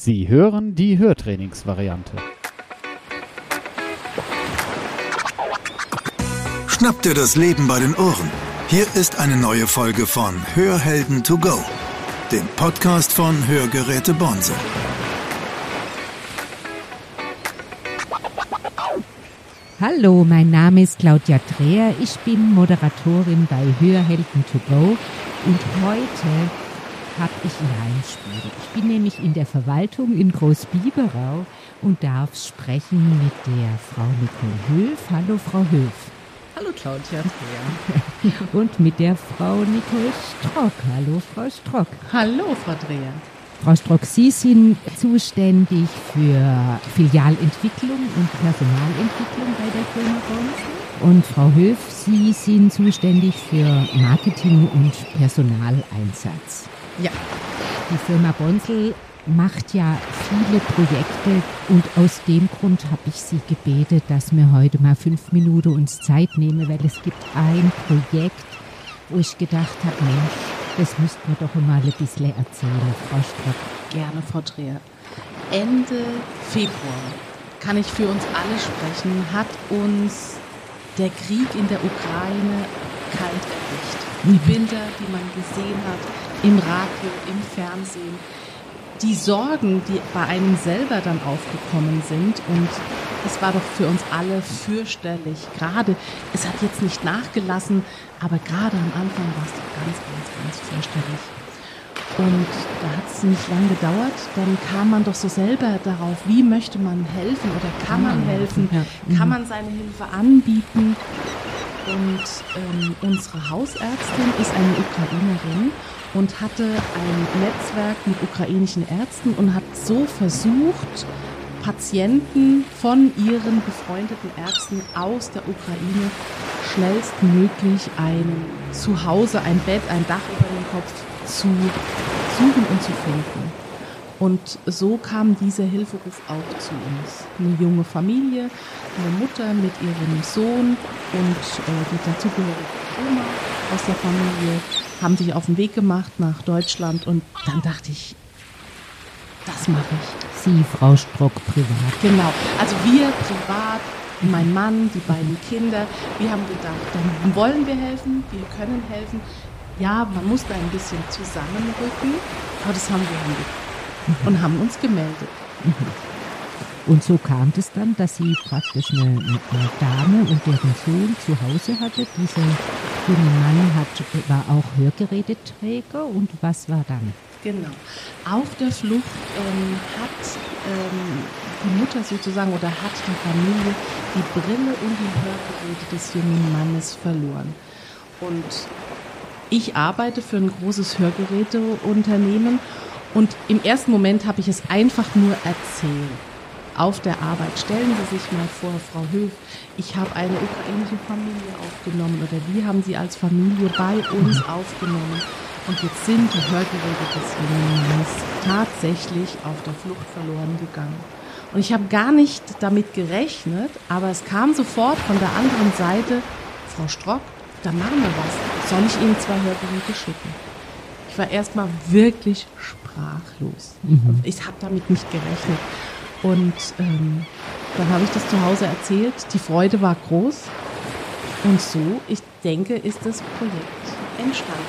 Sie hören die Hörtrainingsvariante. Schnapp dir das Leben bei den Ohren. Hier ist eine neue Folge von Hörhelden to go, dem Podcast von Hörgeräte Bonse. Hallo, mein Name ist Claudia Dreher. Ich bin Moderatorin bei Hörhelden to go und heute habe ich Laienspiel. Ich bin nämlich in der Verwaltung in Großbiberau und darf sprechen mit der Frau Nicole Höf. Hallo, Frau Höf. Hallo, Claudia. und mit der Frau Nicole Strock. Hallo, Frau Strock. Hallo, Frau Dreher. Frau Strock, Sie sind zuständig für Filialentwicklung und Personalentwicklung bei der Firma Bonsen. Und Frau Höf, Sie sind zuständig für Marketing und Personaleinsatz. Ja. Die Firma Bonsel macht ja viele Projekte und aus dem Grund habe ich Sie gebetet, dass wir heute mal fünf Minuten uns Zeit nehmen, weil es gibt ein Projekt, wo ich gedacht habe, Mensch, das müssten wir doch mal ein bisschen erzählen, Frau Strock. Gerne, Frau Dreher. Ende Februar, kann ich für uns alle sprechen, hat uns der Krieg in der Ukraine kalt erwischt. Die mhm. Bilder, die man gesehen hat, im Radio, im Fernsehen, die Sorgen, die bei einem selber dann aufgekommen sind und es war doch für uns alle fürchterlich. Gerade, es hat jetzt nicht nachgelassen, aber gerade am Anfang war es doch ganz, ganz, ganz fürchterlich. Und da hat es nicht lange gedauert, dann kam man doch so selber darauf, wie möchte man helfen oder kann man helfen, kann man seine Hilfe anbieten. Und ähm, unsere Hausärztin ist eine Ukrainerin und hatte ein Netzwerk mit ukrainischen Ärzten und hat so versucht, Patienten von ihren befreundeten Ärzten aus der Ukraine schnellstmöglich ein Zuhause, ein Bett, ein Dach über dem Kopf zu suchen und zu finden. Und so kam dieser Hilferuf auch zu uns. Eine junge Familie, eine Mutter mit ihrem Sohn und äh, die dazugehörige Oma aus der Familie haben sich auf den Weg gemacht nach Deutschland und dann dachte ich, das mache ich. Sie, Frau Strock, privat. Genau. Also wir privat, mein Mann, die beiden Kinder, wir haben gedacht, dann wollen wir helfen, wir können helfen. Ja, man muss da ein bisschen zusammenrücken, aber das haben wir hingekriegt und haben uns gemeldet. Und so kam es dann, dass sie praktisch eine, eine Dame und deren Sohn zu Hause hatte. Dieser junge Mann hat, war auch Hörgeräteträger. Und was war dann? Genau. Auf der Flucht ähm, hat ähm, die Mutter sozusagen oder hat die Familie die Brille und die Hörgeräte des jungen Mannes verloren. Und ich arbeite für ein großes Hörgeräteunternehmen und im ersten Moment habe ich es einfach nur erzählt auf der Arbeit. Stellen Sie sich mal vor, Frau Höf, ich habe eine ukrainische Familie aufgenommen oder wir haben sie als Familie bei uns aufgenommen. Und jetzt sind die Hörgeräte des jungen tatsächlich auf der Flucht verloren gegangen. Und ich habe gar nicht damit gerechnet, aber es kam sofort von der anderen Seite, Frau Strock, da machen wir was. Soll ich Ihnen zwei Hörgeräte schicken? Ich war erstmal wirklich sprachlos. Mhm. Ich habe damit nicht gerechnet. Und ähm, dann habe ich das zu Hause erzählt. Die Freude war groß. Und so, ich denke, ist das Projekt entstanden.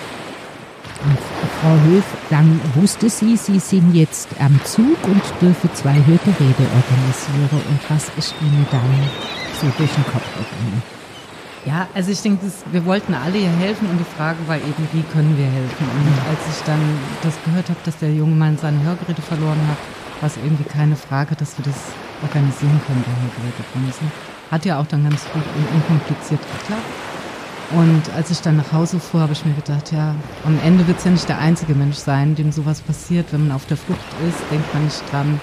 Und Frau Höf, dann wusste sie, Sie sind jetzt am Zug und dürfen zwei Hörgeräte organisieren. Und was ist Ihnen dann so durch den Kopf gegangen? Ja, also ich denke, das, wir wollten alle ihr helfen und die Frage war eben, wie können wir helfen? Und als ich dann das gehört habe, dass der junge Mann seine Hörgeräte verloren hat, war es irgendwie keine Frage, dass wir das organisieren können, der Hörgerätebremsen. Hat ja auch dann ganz gut und unkompliziert geklappt. Und als ich dann nach Hause fuhr, habe ich mir gedacht, ja, am Ende wird es ja nicht der einzige Mensch sein, dem sowas passiert. Wenn man auf der Flucht ist, denkt man nicht dran,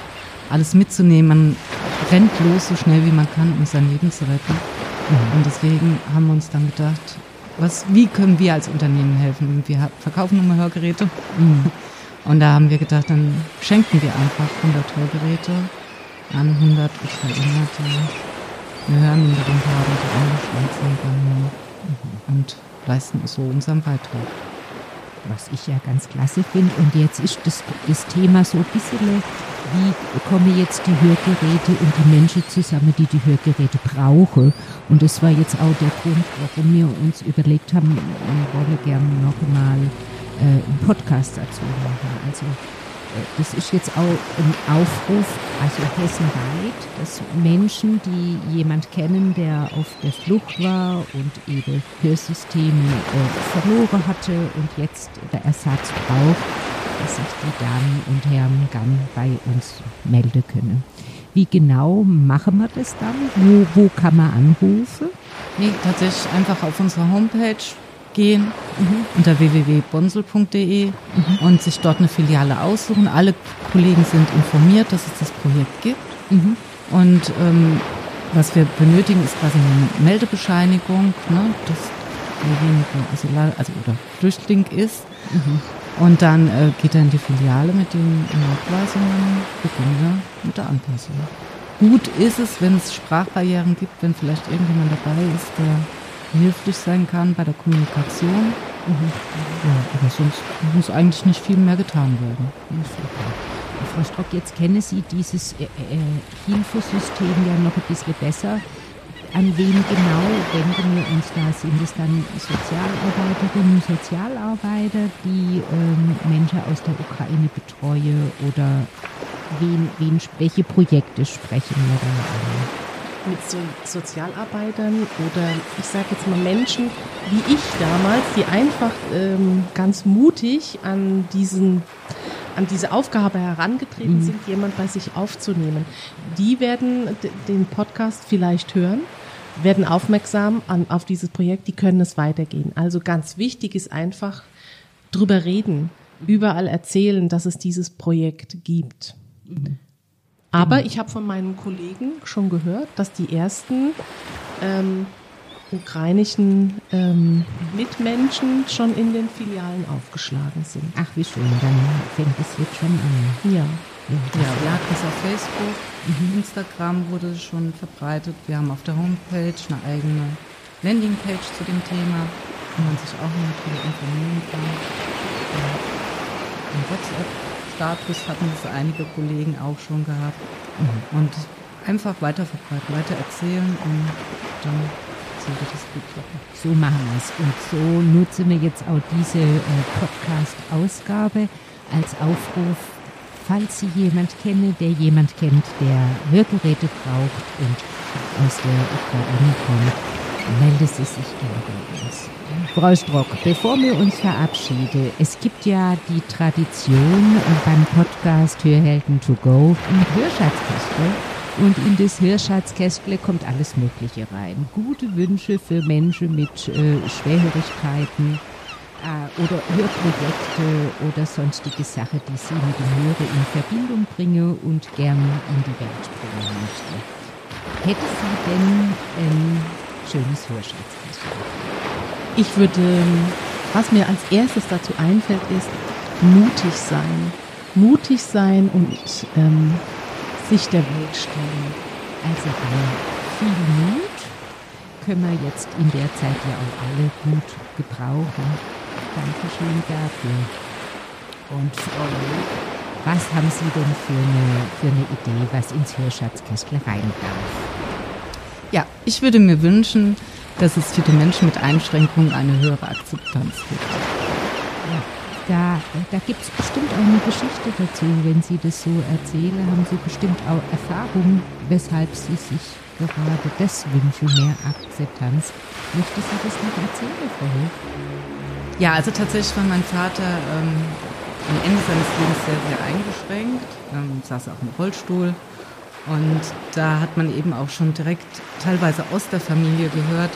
alles mitzunehmen. Man rennt los so schnell wie man kann, um sein Leben zu retten. Mhm. Und deswegen haben wir uns dann gedacht, was, wie können wir als Unternehmen helfen? Wir verkaufen nun mal Hörgeräte. Mhm. Und da haben wir gedacht, dann schenken wir einfach 100 Hörgeräte an 100 Ukrainer, die eine Hörminderung haben, die eingeschränkt sind und leisten so unseren Beitrag. Was ich ja ganz klasse finde. Und jetzt ist das, das Thema so ein bisschen wie kommen jetzt die Hörgeräte und die Menschen zusammen, die die Hörgeräte brauchen. Und das war jetzt auch der Grund, warum wir uns überlegt haben, wir wollen gerne noch mal äh, einen Podcast dazu machen. Also äh, das ist jetzt auch ein Aufruf, also hessenweit, dass Menschen, die jemand kennen, der auf der Flucht war und ihre Hörsysteme äh, verloren hatte und jetzt der Ersatz braucht, dass sich die Damen und Herren dann bei uns melden können. Wie genau machen wir das dann? Wo, wo kann man anrufen? Nee, tatsächlich einfach auf unserer Homepage gehen mhm. unter www.bonsel.de mhm. und sich dort eine Filiale aussuchen. Alle Kollegen sind informiert, dass es das Projekt gibt. Mhm. Und ähm, was wir benötigen, ist quasi eine Meldebescheinigung, ne, dass derjenige Asyl also oder Flüchtling ist. Und dann äh, geht er in die Filiale mit den Nachweisungen, beginnen wir mit der Anpassung. Gut ist es, wenn es Sprachbarrieren gibt, wenn vielleicht irgendjemand dabei ist, der hilflich sein kann bei der Kommunikation. Mhm. Ja, aber sonst muss eigentlich nicht viel mehr getan werden. Frau Strock, jetzt kennen Sie dieses äh, äh, Hilfesystem ja noch ein bisschen besser. An wen genau wenden wir uns da? Sind es dann Sozialarbeiterinnen und Sozialarbeiter, die ähm, Menschen aus der Ukraine betreuen oder wen, wen, welche Projekte sprechen wir da an? mit so Sozialarbeitern oder ich sage jetzt mal Menschen wie ich damals, die einfach ähm, ganz mutig an diesen an diese Aufgabe herangetreten mhm. sind, jemand bei sich aufzunehmen. Die werden den Podcast vielleicht hören, werden aufmerksam an, auf dieses Projekt, die können es weitergehen. Also ganz wichtig ist einfach drüber reden, überall erzählen, dass es dieses Projekt gibt. Mhm. Aber ich habe von meinen Kollegen schon gehört, dass die ersten ähm, ukrainischen ähm, Mitmenschen schon in den Filialen aufgeschlagen sind. Ach, wie schön, dann fängt es jetzt schon an. Ja. Ja, wir hatten es auf Facebook, mhm. Instagram wurde es schon verbreitet. Wir haben auf der Homepage eine eigene Landingpage zu dem Thema, wo man sich auch natürlich informieren kann. Ja. Und WhatsApp Status hatten das einige Kollegen auch schon gehabt. Mhm. Und einfach weiter verbreiten, weiter erzählen und dann sollte das gut klappen. So machen wir es. Und so nutzen wir jetzt auch diese äh, Podcast-Ausgabe als Aufruf, falls Sie jemand kennen, der jemand kennt, der Hörgeräte braucht und aus der Ukraine kommt, meldet Sie sich gerne bei uns. Frau Strock, bevor wir uns verabschieden, es gibt ja die Tradition beim Podcast Hörhelden to go ein Hörschatzkästle. Und in das Hörschatzkästle kommt alles Mögliche rein. Gute Wünsche für Menschen mit äh, Schwerhörigkeiten äh, oder Hörprojekte oder sonstige Sachen, die Sie mit dem Hören in Verbindung bringen und gern in die Welt bringen möchten. Hätte Sie denn ein schönes Hörschatzkästle? Ich würde, was mir als erstes dazu einfällt, ist mutig sein. Mutig sein und ähm, sich der Welt stellen. Also viel Mut können wir jetzt in der Zeit ja auch alle gut gebrauchen. Dankeschön dafür. Und Frau was haben Sie denn für eine, für eine Idee, was ins Hörschatzkästle rein darf? Ja, ich würde mir wünschen, dass es für die Menschen mit Einschränkungen eine höhere Akzeptanz gibt. Ja, da, da gibt es bestimmt auch eine Geschichte dazu. Wenn Sie das so erzählen, haben Sie bestimmt auch Erfahrungen, weshalb Sie sich gerade das wünschen, mehr Akzeptanz. Möchte Sie das noch erzählen, Frau? Ja, also tatsächlich war mein Vater ähm, am Ende seines Lebens sehr, sehr eingeschränkt, ähm, saß auch im Rollstuhl und da hat man eben auch schon direkt teilweise aus der Familie gehört,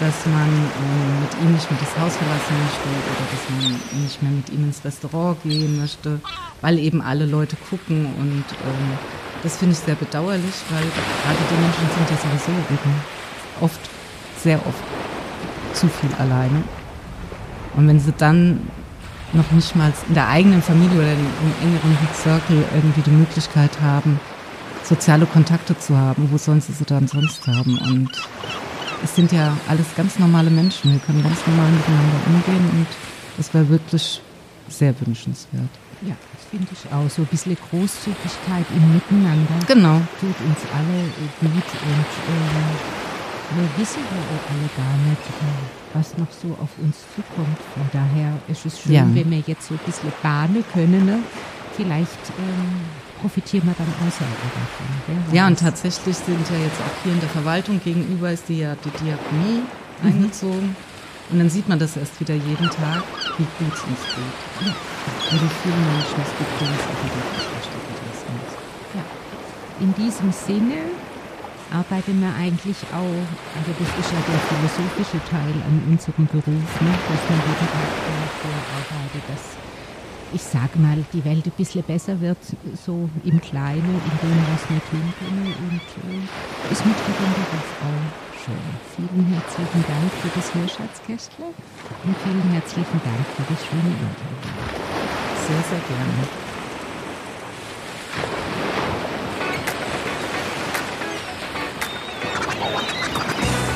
dass man ähm, mit ihm nicht mehr das Haus verlassen möchte oder dass man nicht mehr mit ihm ins Restaurant gehen möchte, weil eben alle Leute gucken. Und ähm, das finde ich sehr bedauerlich, weil gerade die Menschen sind ja sowieso eben oft, sehr oft zu viel alleine. Und wenn sie dann noch nicht mal in der eigenen Familie oder im engeren Circle irgendwie die Möglichkeit haben, soziale Kontakte zu haben. Wo sollen sie sie dann sonst haben? Und es sind ja alles ganz normale Menschen. Wir können ganz normal miteinander umgehen und es wäre wirklich sehr wünschenswert. Ja, das finde ich auch. So ein bisschen Großzügigkeit im Miteinander. Genau. Tut uns alle gut und ähm, wir wissen ja auch alle gar nicht, äh, was noch so auf uns zukommt. Von daher ist es schön, Ja. wenn wir jetzt so ein bisschen bahnen können. Ne? Vielleicht ähm, profitieren wir dann. Wer Ja, und tatsächlich sind ja jetzt auch hier in der Verwaltung gegenüber ist die ja die Diakonie eingezogen. Und dann sieht man das erst wieder jeden Tag, wie gut es uns geht. Ja. Und wie vielen Menschen es gibt, schlechter geht als uns. Ja. In diesem Sinne arbeiten wir eigentlich auch, also das ist ja der philosophische Teil an unserem Beruf, ne, dass man jeden Tag dafür arbeitet, dass ich sage mal, die Welt ein bisschen besser wird, so im Kleinen, in dem, was wir tun können. Und äh, ja den Beruf auch schön. Vielen herzlichen Dank für das Hörschatzkästle und vielen herzlichen Dank für das schöne Interview. Sehr, sehr gerne.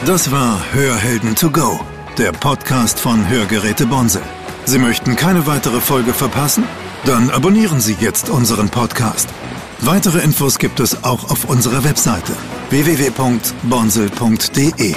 Das war Hörhelden to go, der Podcast von Hörgeräte Bonse. Sie möchten keine weitere Folge verpassen? Dann abonnieren Sie jetzt unseren Podcast. Weitere Infos gibt es auch auf unserer Webseite www.bonsel.de.